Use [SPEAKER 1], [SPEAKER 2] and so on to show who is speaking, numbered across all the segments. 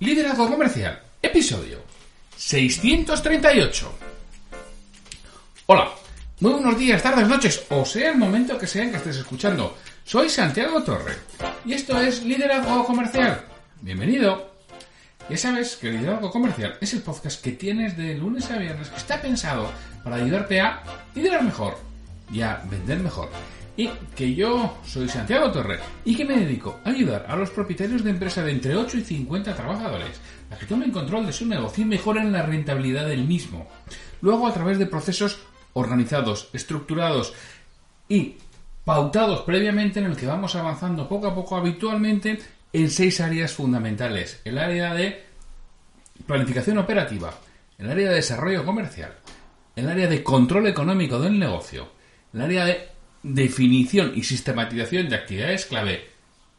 [SPEAKER 1] Liderazgo Comercial, episodio 638. Hola, muy buenos días, tardes, noches, o sea el momento que sea que estés escuchando. Soy Santiago Torre y esto es Liderazgo Comercial. Bienvenido. Ya sabes que Liderazgo Comercial es el podcast que tienes de lunes a viernes que está pensado para ayudarte a liderar mejor y a vender mejor. Y que yo soy Santiago Torre y que me dedico a ayudar a los propietarios de empresa de entre 8 y 50 trabajadores a que tomen control de su negocio y mejoren la rentabilidad del mismo. Luego a través de procesos organizados, estructurados y pautados previamente en el que vamos avanzando poco a poco habitualmente en seis áreas fundamentales. El área de planificación operativa, el área de desarrollo comercial, el área de control económico del negocio, el área de definición y sistematización de actividades clave,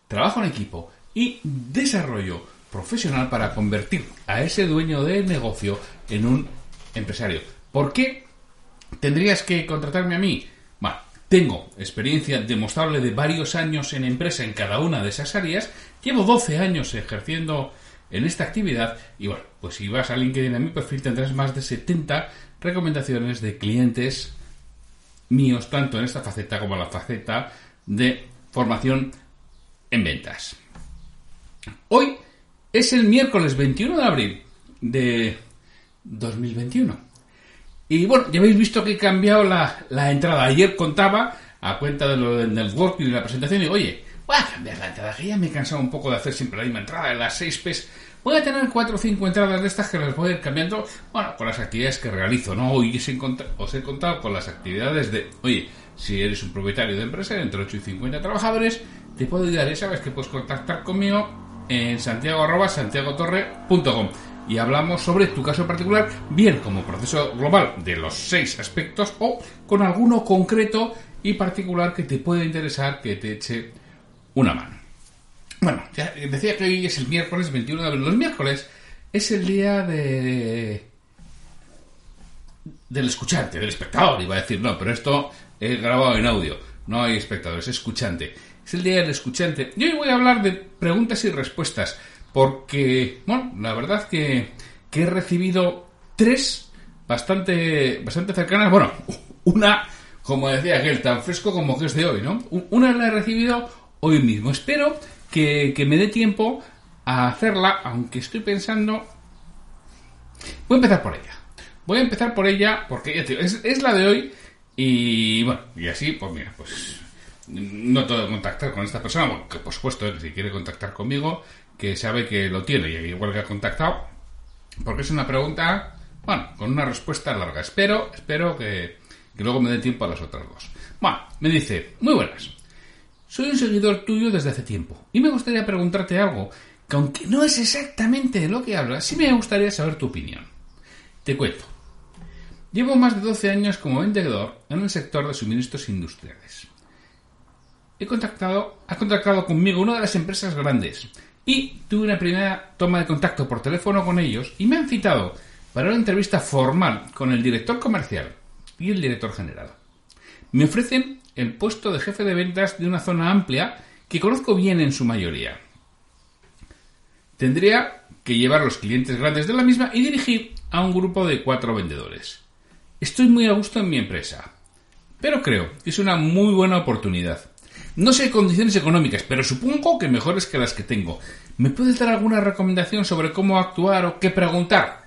[SPEAKER 1] trabajo en equipo y desarrollo profesional para convertir a ese dueño del negocio en un empresario. ¿Por qué tendrías que contratarme a mí? Bueno, tengo experiencia demostrable de varios años en empresa en cada una de esas áreas, llevo 12 años ejerciendo en esta actividad y bueno, pues si vas a LinkedIn a mi perfil tendrás más de 70 recomendaciones de clientes míos, tanto en esta faceta como en la faceta de formación en ventas. Hoy es el miércoles 21 de abril de 2021. Y bueno, ya habéis visto que he cambiado la, entrada. Ayer contaba, a cuenta de del networking y la presentación, y oye, voy a cambiar la entrada, que ya me he cansado un poco de hacer siempre la misma entrada, en las 6 P's Voy a tener cuatro o cinco entradas de estas que las voy a ir cambiando, bueno, con las actividades que realizo, ¿no? Hoy os he contado con las actividades de, oye, si eres un propietario de empresa entre 8 y 50 trabajadores, te puedo ayudar, ya sabes que puedes contactar conmigo en santiago arroba santiagotorre.com y hablamos sobre tu caso particular, bien como proceso global de los seis aspectos o con alguno concreto y particular que te pueda interesar que te eche una mano. Bueno, ya decía que hoy es el miércoles 21 de abril. Los miércoles es el día de del escuchante, del espectador, iba a decir, no, pero esto es grabado en audio, no hay espectadores, es escuchante. Es el día del escuchante. Y hoy voy a hablar de preguntas y respuestas, porque, bueno, la verdad que, que he recibido tres bastante, bastante cercanas. Bueno, una, como decía aquel, tan fresco como que es de hoy, ¿no? Una la he recibido hoy mismo. Espero que, me dé tiempo a hacerla, aunque estoy pensando... Voy a empezar por ella. Voy a empezar por ella porque es, la de hoy y bueno, y así, pues mira, pues no todo contactar con esta persona, bueno, que por supuesto, si quiere contactar conmigo, que sabe que lo tiene y igual que ha contactado, porque es una pregunta, bueno, con una respuesta larga. Espero, espero que, que luego me dé tiempo a las otras dos. Bueno, me dice, muy buenas. Soy un seguidor tuyo desde hace tiempo y me gustaría preguntarte algo que aunque no es exactamente de lo que hablas, sí me gustaría saber tu opinión. Te cuento. Llevo más de 12 años como vendedor en el sector de suministros industriales. He contactado, ha contactado conmigo una de las empresas grandes y tuve una primera toma de contacto por teléfono con ellos y me han citado para una entrevista formal con el director comercial y el director general. Me ofrecen el puesto de jefe de ventas de una zona amplia que conozco bien en su mayoría. Tendría que llevar los clientes grandes de la misma y dirigir a un grupo de cuatro vendedores. Estoy muy a gusto en mi empresa, pero creo que es una muy buena oportunidad. No sé condiciones económicas, pero supongo que mejores que las que tengo. ¿Me puedes dar alguna recomendación sobre cómo actuar o qué preguntar?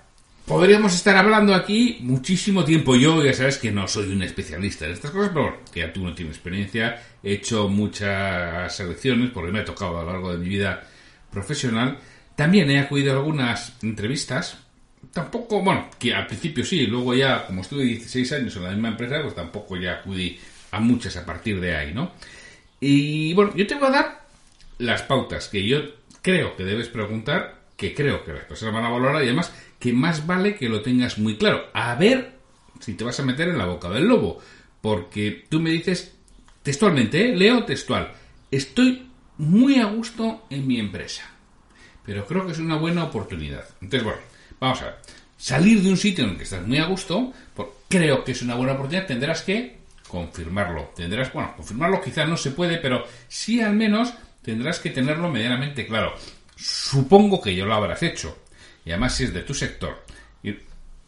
[SPEAKER 1] Podríamos estar hablando aquí muchísimo tiempo. Yo ya sabes que no soy un especialista en estas cosas, pero ya tú no tienes experiencia. He hecho muchas selecciones porque me ha tocado a lo largo de mi vida profesional. También he acudido a algunas entrevistas. Tampoco, bueno, que al principio sí, luego ya, como estuve 16 años en la misma empresa, pues tampoco ya acudí a muchas a partir de ahí, ¿no? Y bueno, yo te voy a dar las pautas que yo creo que debes preguntar, que creo que las personas van a valorar y además que más vale que lo tengas muy claro. A ver si te vas a meter en la boca del lobo. Porque tú me dices textualmente, ¿eh? leo textual, estoy muy a gusto en mi empresa. Pero creo que es una buena oportunidad. Entonces, bueno, vamos a ver. Salir de un sitio en el que estás muy a gusto, creo que es una buena oportunidad, tendrás que confirmarlo. Tendrás, bueno, confirmarlo quizás no se puede, pero sí al menos tendrás que tenerlo medianamente claro. Supongo que ya lo habrás hecho. Y además si es de tu sector,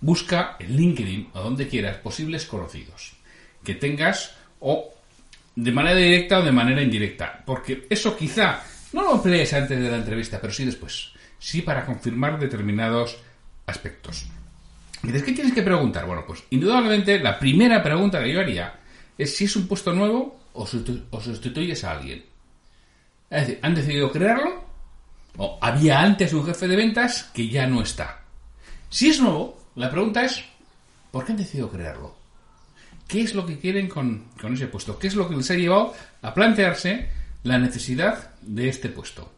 [SPEAKER 1] busca en LinkedIn o donde quieras posibles conocidos que tengas o de manera directa o de manera indirecta. Porque eso quizá no lo emplees antes de la entrevista, pero sí después. Sí para confirmar determinados aspectos. ¿Y qué tienes que preguntar? Bueno, pues indudablemente la primera pregunta que yo haría es si es un puesto nuevo o, sustituyes a alguien. Es decir, ¿han decidido crearlo? ¿O había antes un jefe de ventas que ya no está? Si es nuevo, la pregunta es, ¿por qué han decidido crearlo? ¿Qué es lo que quieren con, con ese puesto? ¿Qué es lo que les ha llevado a plantearse la necesidad de este puesto?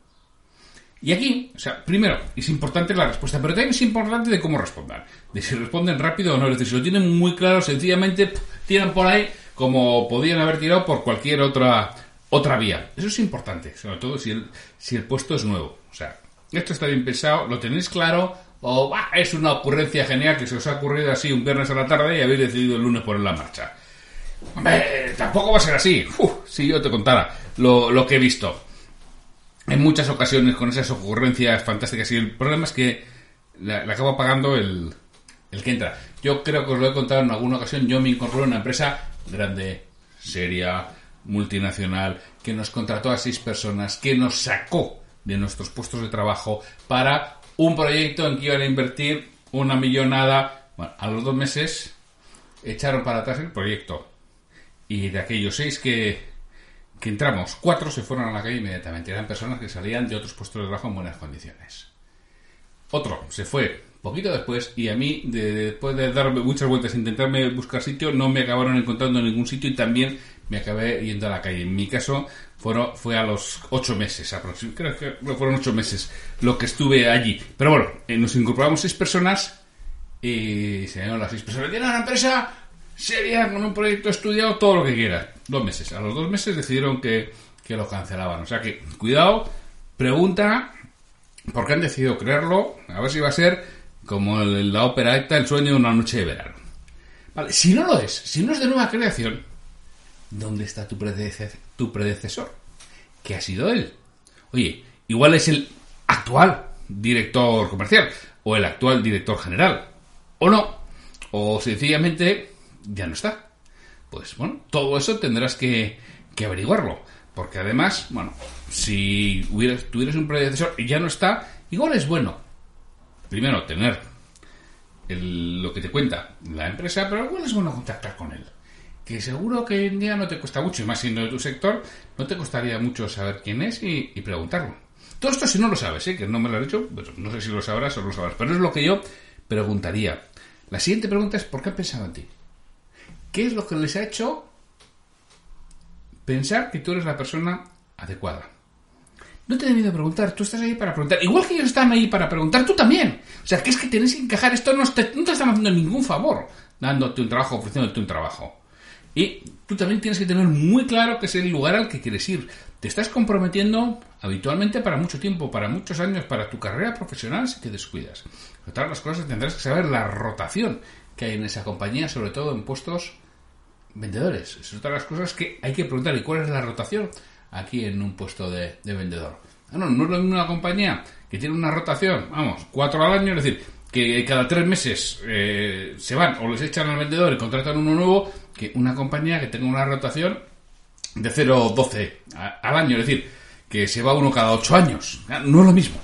[SPEAKER 1] Y aquí, o sea, primero, es importante la respuesta, pero también es importante de cómo respondan. De si responden rápido o no. Es decir, si lo tienen muy claro, sencillamente tiran por ahí como podían haber tirado por cualquier otra, otra vía. Eso es importante, sobre todo si el, si el puesto es nuevo. O sea, esto está bien pensado, lo tenéis claro, o es una ocurrencia genial que se os ha ocurrido así un viernes a la tarde y habéis decidido el lunes poner la marcha. Tampoco va a ser así. si yo te contara lo, lo que he visto en muchas ocasiones con esas ocurrencias fantásticas y el problema es que le, acabo pagando el, el que entra. Yo creo que os lo he contado en alguna ocasión, yo me incorporé a una empresa grande, seria, multinacional, que nos contrató a seis personas, que nos sacó de nuestros puestos de trabajo para un proyecto en que iban a invertir una millonada. Bueno, a los dos meses echaron para atrás el proyecto. Y de aquellos seis que, que entramos, cuatro se fueron a la calle inmediatamente. Eran personas que salían de otros puestos de trabajo en buenas condiciones. Otro se fue poquito después y a mí, después de darme muchas vueltas, intentarme buscar sitio, no me acabaron encontrando en ningún sitio y también me acabé yendo a la calle. En mi caso fueron, fue a los ocho meses aproximadamente, creo que fueron ocho meses lo que estuve allí. Pero bueno, eh, nos incorporamos seis personas y se dieron las seis personas. Tienen una empresa sería con un proyecto estudiado, todo lo que quieras. Dos meses. A los dos meses decidieron que, que lo cancelaban. O sea que, cuidado, pregunta por qué han decidido creerlo. A ver si va a ser como la ópera esta, el sueño de una noche de verano. Vale, si no lo es, si no es de nueva creación, ¿dónde está tu predecesor? Tu predecesor? ¿Qué ha sido él? Oye, igual es el actual director comercial o el actual director general. O no. O sencillamente ya no está. Pues bueno, todo eso tendrás que, averiguarlo. Porque además, bueno, si hubieras, tuvieras un predecesor y ya no está, igual es bueno. Primero, tener lo que te cuenta la empresa, pero igual es bueno contactar con él. Que seguro que hoy en día no te cuesta mucho, y más siendo de tu sector, no te costaría mucho saber quién es y, preguntarlo. Todo esto si no lo sabes, ¿eh? que no me lo has dicho, pues no sé si lo sabrás o no lo sabrás, pero es lo que yo preguntaría. La siguiente pregunta es, ¿por qué ha pensado en ti? ¿Qué es lo que les ha hecho pensar que tú eres la persona adecuada? No te he debido preguntar, tú estás ahí para preguntar. Igual que ellos están ahí para preguntar, tú también. O sea, que es que tienes que encajar. Esto no te, no te están haciendo ningún favor dándote un trabajo, ofreciéndote un trabajo. Y tú también tienes que tener muy claro que es el lugar al que quieres ir. Te estás comprometiendo habitualmente para mucho tiempo, para muchos años, para tu carrera profesional si te descuidas. Otras las cosas tendrás que saber la rotación que hay en esa compañía, sobre todo en puestos vendedores. Es otra de las cosas que hay que preguntar. ¿Y cuál es la rotación aquí en un puesto de, vendedor? Ah, no, no es lo mismo una compañía que tiene una rotación, vamos, cuatro al año, es decir, que cada tres meses eh, se van o les echan al vendedor y contratan uno nuevo, que una compañía que tenga una rotación de 0,12 al año, es decir, que se va uno cada ocho años. No es lo mismo.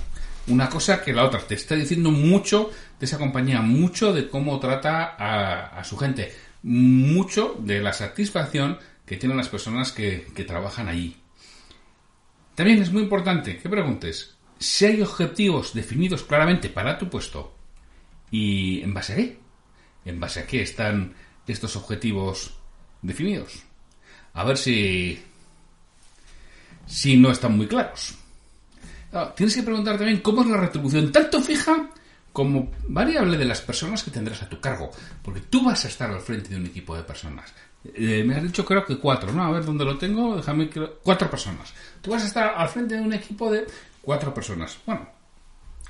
[SPEAKER 1] Una cosa que la otra. Te está diciendo mucho de esa compañía, mucho de cómo trata a su gente mucho de la satisfacción que tienen las personas que, trabajan allí. También es muy importante que preguntes si hay objetivos definidos claramente para tu puesto y en base a qué. En base a qué están estos objetivos definidos. A ver si si no están muy claros. tienes que preguntar también cómo es la retribución, tanto fija como variable de las personas que tendrás a tu cargo, porque tú vas a estar al frente de un equipo de personas. Eh, me has dicho creo que cuatro, ¿no? A ver dónde lo tengo, déjame que... Cuatro personas. Tú vas a estar al frente de un equipo de cuatro personas. Bueno,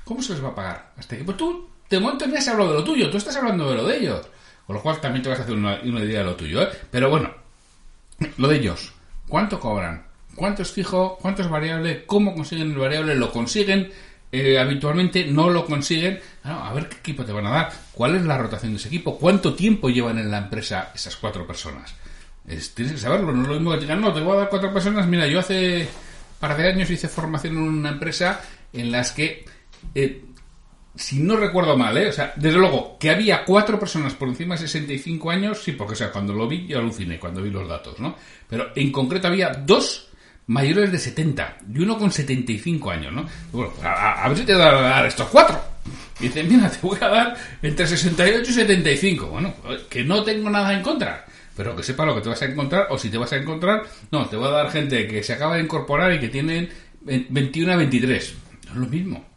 [SPEAKER 1] ¿cómo se les va a pagar a este equipo? Tú, de momento ni has hablado de lo tuyo, tú estás hablando de lo de ellos. Con lo cual también te vas a hacer una, idea de lo tuyo, ¿eh? Pero bueno, lo de ellos. ¿Cuánto cobran? ¿Cuánto es fijo? ¿Cuánto es variable? ¿Cómo consiguen el variable? ¿Lo consiguen? Eh, habitualmente no lo consiguen. a ver qué equipo te van a dar. ¿Cuál es la rotación de ese equipo? ¿Cuánto tiempo llevan en la empresa esas cuatro personas? tienes que saberlo. No es lo mismo que digan, no, te voy a dar cuatro personas. Mira, yo hace par de años hice formación en una empresa en las que, eh, si no recuerdo mal, ¿eh? o sea, desde luego, que había cuatro personas por encima de 65 años, sí, porque sea, cuando lo vi yo aluciné, cuando vi los datos, ¿no? Pero en concreto había dos mayores de 70 y uno con 75 años, ¿no? Bueno, pues a, ver si te da dar estos cuatro. Y mira, te voy a dar entre 68 y 75. Bueno, que no tengo nada en contra, pero que sepa lo que te vas a encontrar, o si te vas a encontrar, no, te voy a dar gente que se acaba de incorporar y que tienen 21 a 23. No es lo mismo.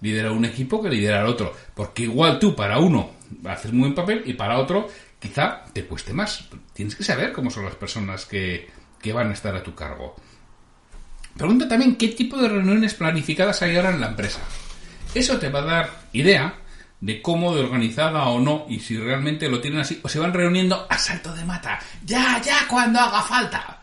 [SPEAKER 1] Lidera un equipo que lidera al otro, porque igual tú para uno haces muy buen papel y para otro quizá te cueste más. Tienes que saber cómo son las personas que, que van a estar a tu cargo. Pregunta también qué tipo de reuniones planificadas hay ahora en la empresa. Eso te va a dar idea de cómo de organizada o no y si realmente lo tienen así o se van reuniendo a salto de mata. Ya, ya, cuando haga falta.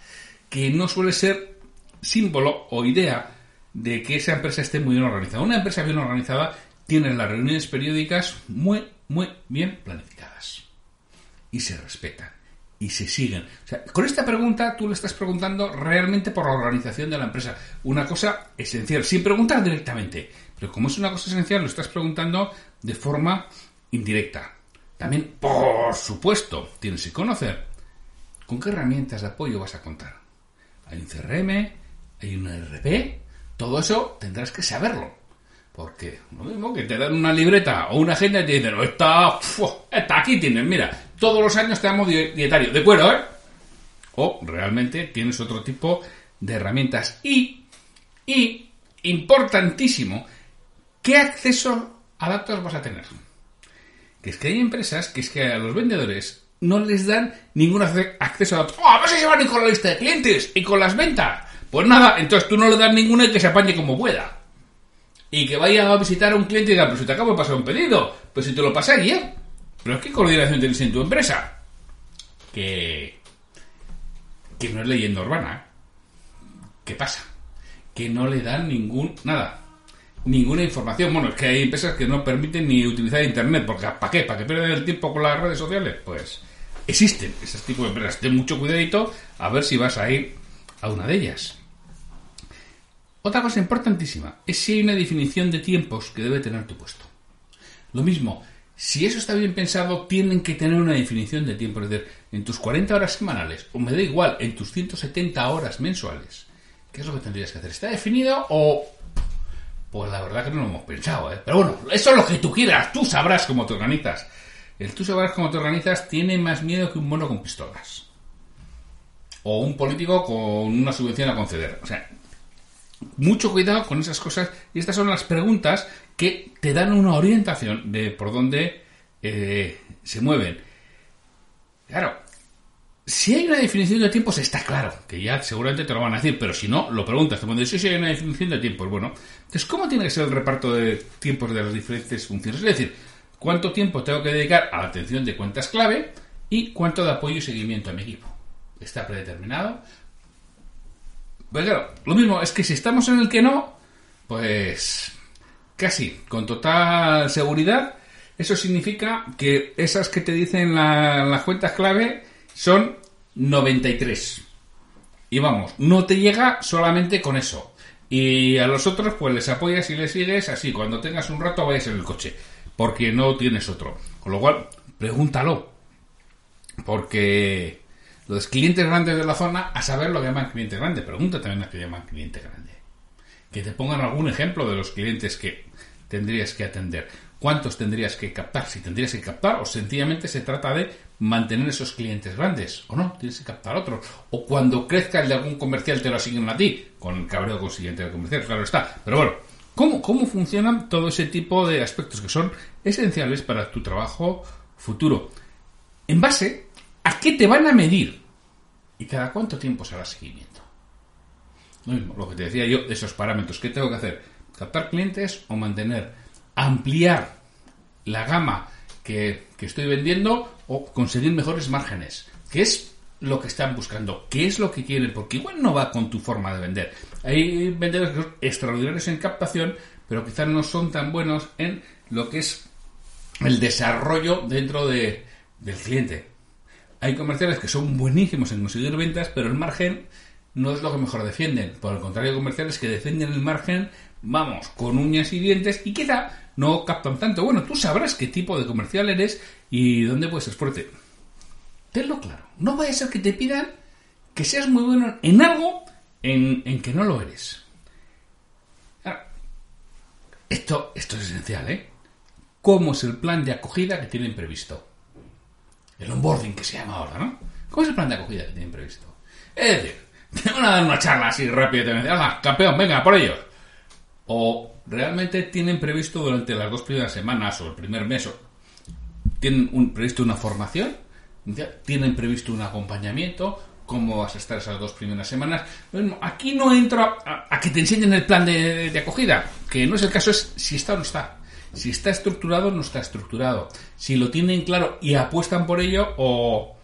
[SPEAKER 1] Que no suele ser símbolo o idea de que esa empresa esté muy bien organizada. Una empresa bien organizada tiene las reuniones periódicas muy, muy bien planificadas. Y se respetan y se siguen. Con esta pregunta tú le estás preguntando realmente por la organización de la empresa. Una cosa esencial, sin preguntar directamente. Pero como es una cosa esencial, lo estás preguntando de forma indirecta. También, por supuesto, tienes que conocer con qué herramientas de apoyo vas a contar. Hay un CRM, hay un ERP, todo eso tendrás que saberlo. Porque lo mismo que te dan una libreta o una agenda y te dicen, está, está aquí tienes, mira, todos los años te damos dietario, de acuerdo, ¿eh? O realmente tienes otro tipo de herramientas. Y, y, importantísimo, ¿qué acceso a datos vas a tener? Que es que hay empresas que es que a los vendedores no les dan ningún acceso a datos. ¡Oh, no se llevan ni con la lista de clientes y con las ventas! Pues nada, entonces tú no le das ninguno y que se apañe como pueda y que vaya a visitar a un cliente y diga, pero si te acabo de pasar un pedido, pues si te lo pasé ayer. Pero ¿qué coordinación tienes en tu empresa? Que... que no es leyenda urbana. ¿Qué pasa? Que no le dan ningún... nada. Ninguna información. Bueno, es que hay empresas que no permiten ni utilizar Internet. Porque ¿Para qué? ¿Para que pierdan el tiempo con las redes sociales? Pues existen ese tipo de empresas. Ten mucho cuidadito a ver si vas a ir a una de ellas. Otra cosa importantísima es si hay una definición de tiempos que debe tener tu puesto. Lo mismo, si eso está bien pensado, tienen que tener una definición de tiempo. Es decir, en tus 40 horas semanales, o me da igual, en tus 170 horas mensuales, ¿qué es lo que tendrías que hacer? ¿Está definido o...? Pues la verdad que no lo hemos pensado, ¿eh? Pero bueno, eso es lo que tú quieras, tú sabrás cómo te organizas. El tú sabrás cómo te organizas tiene más miedo que un mono con pistolas. O un político con una subvención a conceder. O sea, mucho cuidado con esas cosas y estas son las preguntas que te dan una orientación de por dónde eh, se mueven. Claro, si hay una definición de tiempos está claro, que ya seguramente te lo van a decir, pero si no, lo preguntas, te pones, si hay una definición de tiempos, bueno, entonces, ¿cómo tiene que ser el reparto de tiempos de las diferentes funciones? Es decir, ¿cuánto tiempo tengo que dedicar a la atención de cuentas clave y cuánto de apoyo y seguimiento a mi equipo? ¿Está predeterminado? Pues claro, lo mismo es que si estamos en el que no, pues casi, con total seguridad, eso significa que esas que te dicen las cuentas clave son 93. Y vamos, no te llega solamente con eso. Y a los otros, pues les apoyas y les sigues así. Cuando tengas un rato, vayas en el coche. Porque no tienes otro. Con lo cual, pregúntalo. Porque los clientes grandes de la zona a saber lo que llaman cliente grande. Pregunta también a qué llaman cliente grande. Que te pongan algún ejemplo de los clientes que tendrías que atender? ¿Cuántos tendrías que captar? Si tendrías que captar o sencillamente se trata de mantener esos clientes grandes o no, tienes que captar otros. O cuando crezca el de algún comercial te lo asignan a ti, con el cabreo consiguiente del comercial, claro está. Pero bueno, ¿cómo, ¿cómo funcionan todo ese tipo de aspectos que son esenciales para tu trabajo futuro? En base a qué te van a medir y cada cuánto tiempo se hará seguimiento. Lo mismo, lo que te decía yo de esos parámetros. ¿Qué tengo que hacer? ¿Captar clientes o mantener ampliar la gama que, estoy vendiendo o conseguir mejores márgenes. ¿Qué es lo que están buscando? ¿Qué es lo que quieren? Porque igual no va con tu forma de vender. Hay vendedores que son extraordinarios en captación, pero quizás no son tan buenos en lo que es el desarrollo dentro de, del cliente. Hay comerciales que son buenísimos en conseguir ventas, pero el margen no es lo que mejor defienden. Por el contrario, hay comerciales que defienden el margen, vamos, con uñas y dientes y quizá no captan tanto. Bueno, tú sabrás qué tipo de comercial eres y dónde puedes ser fuerte. Tenlo claro. No vaya a ser que te pidan que seas muy bueno en algo en, que no lo eres. esto, esto es esencial, ¿eh? ¿Cómo es el plan de acogida que tienen previsto? El onboarding que se llama ahora, ¿no? ¿Cómo es el plan de acogida que tienen previsto? Es decir, te van a dar una charla así rápida y te dicen, campeón, venga, por ellos! O realmente tienen previsto durante las dos primeras semanas o el primer mes, tienen un, previsto una formación, tienen previsto un acompañamiento, cómo vas a estar esas dos primeras semanas. aquí no entro a, que te enseñen el plan de, acogida, que no es el caso, es si está o no está. Si está estructurado no está estructurado. Si lo tienen claro y apuestan por ello o,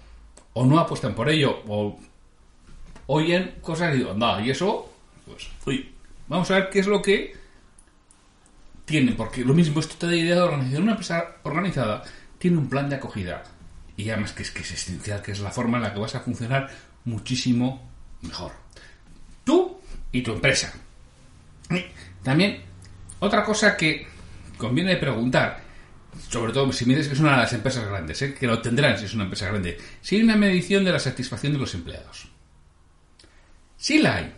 [SPEAKER 1] o no apuestan por ello. O oyen cosas y digo, no, y eso, pues, uy, vamos a ver qué es lo que tiene, porque lo mismo, esto te da idea de organización. Una empresa organizada tiene un plan de acogida. Y además que es que es esencial, que es la forma en la que vas a funcionar muchísimo mejor. Tú y tu empresa. también, otra cosa que conviene preguntar, sobre todo si miras que es una de las empresas grandes, ¿eh? que lo tendrán si es una empresa grande, si hay una medición de la satisfacción de los empleados. Si la hay,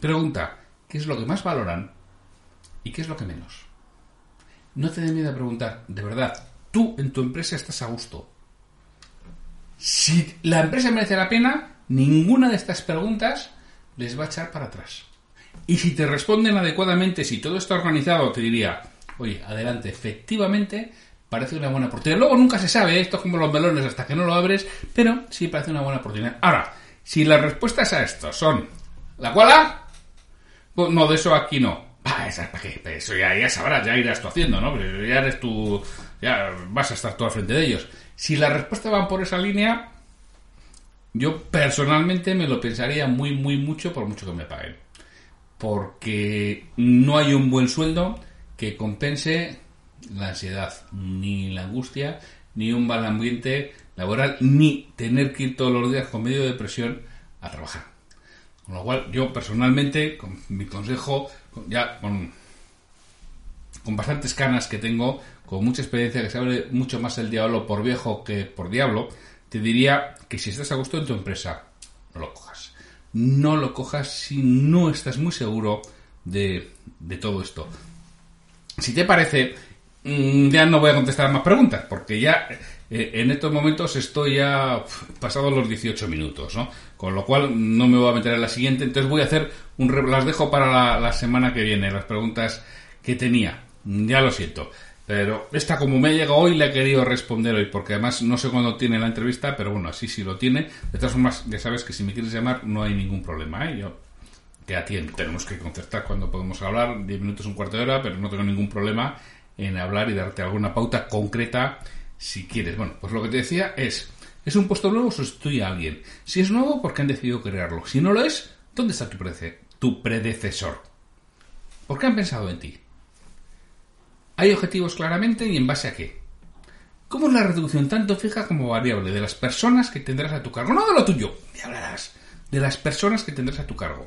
[SPEAKER 1] pregunta, ¿qué es lo que más valoran ¿Y qué es lo que menos? No te dé miedo a preguntar, de verdad, tú en tu empresa estás a gusto. Si la empresa merece la pena, ninguna de estas preguntas les va a echar para atrás. Y si te responden adecuadamente, si todo está organizado, te diría, oye, adelante, efectivamente, parece una buena oportunidad. Luego nunca se sabe, ¿eh? esto es como los melones hasta que no lo abres, pero sí parece una buena oportunidad. Ahora, si las respuestas a esto son, ¿la cual? Pues no, de eso aquí no. Ah, eso ya, ya sabrás, ya irás tú haciendo, ¿no? ya eres tú, ya vas a estar tú al frente de ellos. Si la respuesta va por esa línea, yo personalmente me lo pensaría muy, muy mucho por mucho que me paguen. Porque no hay un buen sueldo que compense la ansiedad, ni la angustia, ni un mal ambiente laboral, ni tener que ir todos los días con medio de presión a trabajar. Con lo cual, yo personalmente, con mi consejo, ya con, con bastantes canas que tengo, con mucha experiencia, que sabe mucho más el diablo por viejo que por diablo, te diría que si estás a gusto en tu empresa, no lo cojas. No lo cojas si no estás muy seguro de, de todo esto. Si te parece, mm, ya no voy a contestar más preguntas, porque ya eh, en estos momentos estoy ya pasado los 18 minutos, ¿no? Con lo cual no me voy a meter en la siguiente, entonces voy a hacer un... las dejo para la, semana que viene, las preguntas que tenía. Ya lo siento. Pero esta, como me ha llegado hoy, le he querido responder hoy, porque además no sé cuándo tiene la entrevista, pero bueno, así sí lo tiene. De todas formas, ya sabes que si me quieres llamar no hay ningún problema, ¿eh? Yo te atiendo. Tenemos que concertar cuando podemos hablar, 10 minutos, un cuarto de hora, pero no tengo ningún problema en hablar y darte alguna pauta concreta si quieres. Bueno, pues lo que te decía es, ¿es un puesto nuevo o sustituye a alguien? Si es nuevo, ¿por qué han decidido crearlo? Si no lo es, ¿dónde está tu, tu predecesor? ¿Por qué han pensado en ti? ¿Hay objetivos claramente y en base a qué? ¿Cómo es la reducción tanto fija como variable de las personas que tendrás a tu cargo? No de lo tuyo, me hablarás de las personas que tendrás a tu cargo.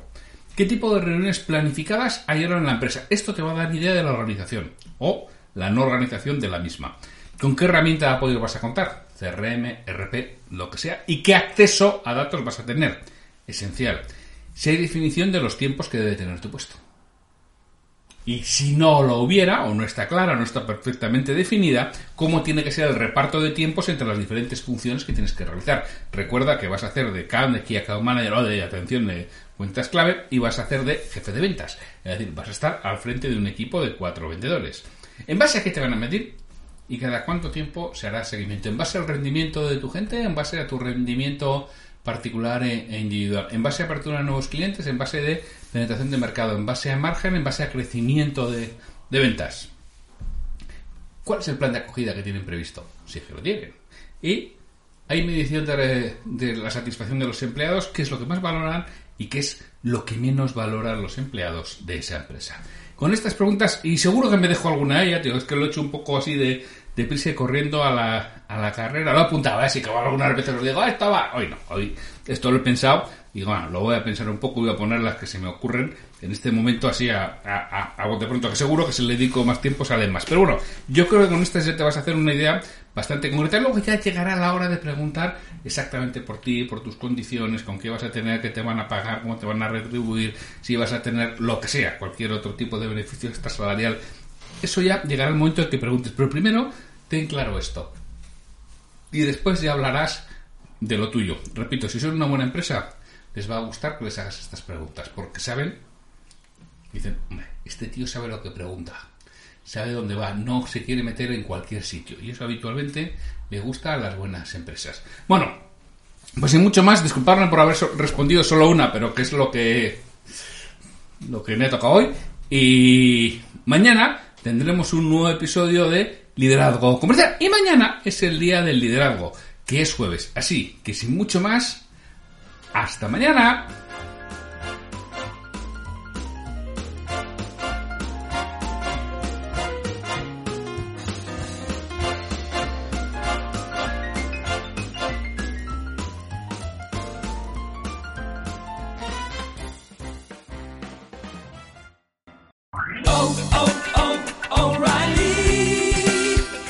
[SPEAKER 1] ¿Qué tipo de reuniones planificadas hay ahora en la empresa? Esto te va a dar idea de la organización o la no organización de la misma. ¿Con qué herramienta de apoyo vas a contar? CRM, RP, lo que sea. ¿Y qué acceso a datos vas a tener? Esencial. Si hay definición de los tiempos que debe tener tu puesto. Y si no lo hubiera, o no está clara, no está perfectamente definida, cómo tiene que ser el reparto de tiempos entre las diferentes funciones que tienes que realizar. Recuerda que vas a hacer de CAM, de Key Account Manager o de atención de cuentas clave y vas a hacer de jefe de ventas. Es decir, vas a estar al frente de un equipo de cuatro vendedores. ¿En base a qué te van a medir? ¿Y cada cuánto tiempo se hará seguimiento? ¿En base al rendimiento de tu gente? ¿En base a tu rendimiento particular e, individual, en base a apertura de nuevos clientes, en base de penetración de mercado, en base a margen, en base a crecimiento de, ventas. ¿Cuál es el plan de acogida que tienen previsto? Si es que lo tienen. Y hay medición de, de, la satisfacción de los empleados, qué es lo que más valoran y qué es lo que menos valoran los empleados de esa empresa. Con estas preguntas, y seguro que me dejo alguna de ellas, es que lo he hecho un poco así de, deprisa corriendo a la, a la carrera. Lo apuntaba, así que algunas veces lo digo, ah, estaba. Hoy no, hoy esto lo he pensado. Y bueno, lo voy a pensar un poco, voy a poner las que se me ocurren en este momento así a, a, a, pronto, que seguro que si le dedico más tiempo salen más. Pero bueno, yo creo que con estas ya te vas a hacer una idea bastante concreta. Luego ya llegará la hora de preguntar exactamente por ti, por tus condiciones, con qué vas a tener, qué te van a pagar, cómo te van a retribuir, si vas a tener lo que sea, cualquier otro tipo de beneficio extra salarial eso ya llegará el momento de que preguntes. Pero primero, ten claro esto. Y después ya hablarás de lo tuyo. Repito, si son una buena empresa, les va a gustar que les hagas estas preguntas. Porque saben, dicen, este tío sabe lo que pregunta. Sabe dónde va, no se quiere meter en cualquier sitio. Y eso habitualmente le gusta a las buenas empresas. Bueno, pues sin mucho más, disculparme por haber respondido solo una, pero que es lo que lo que me ha tocado hoy. Y mañana tendremos un nuevo episodio de Liderazgo Comercial. Y mañana es el día del liderazgo, que es jueves. Así que sin mucho más, hasta mañana.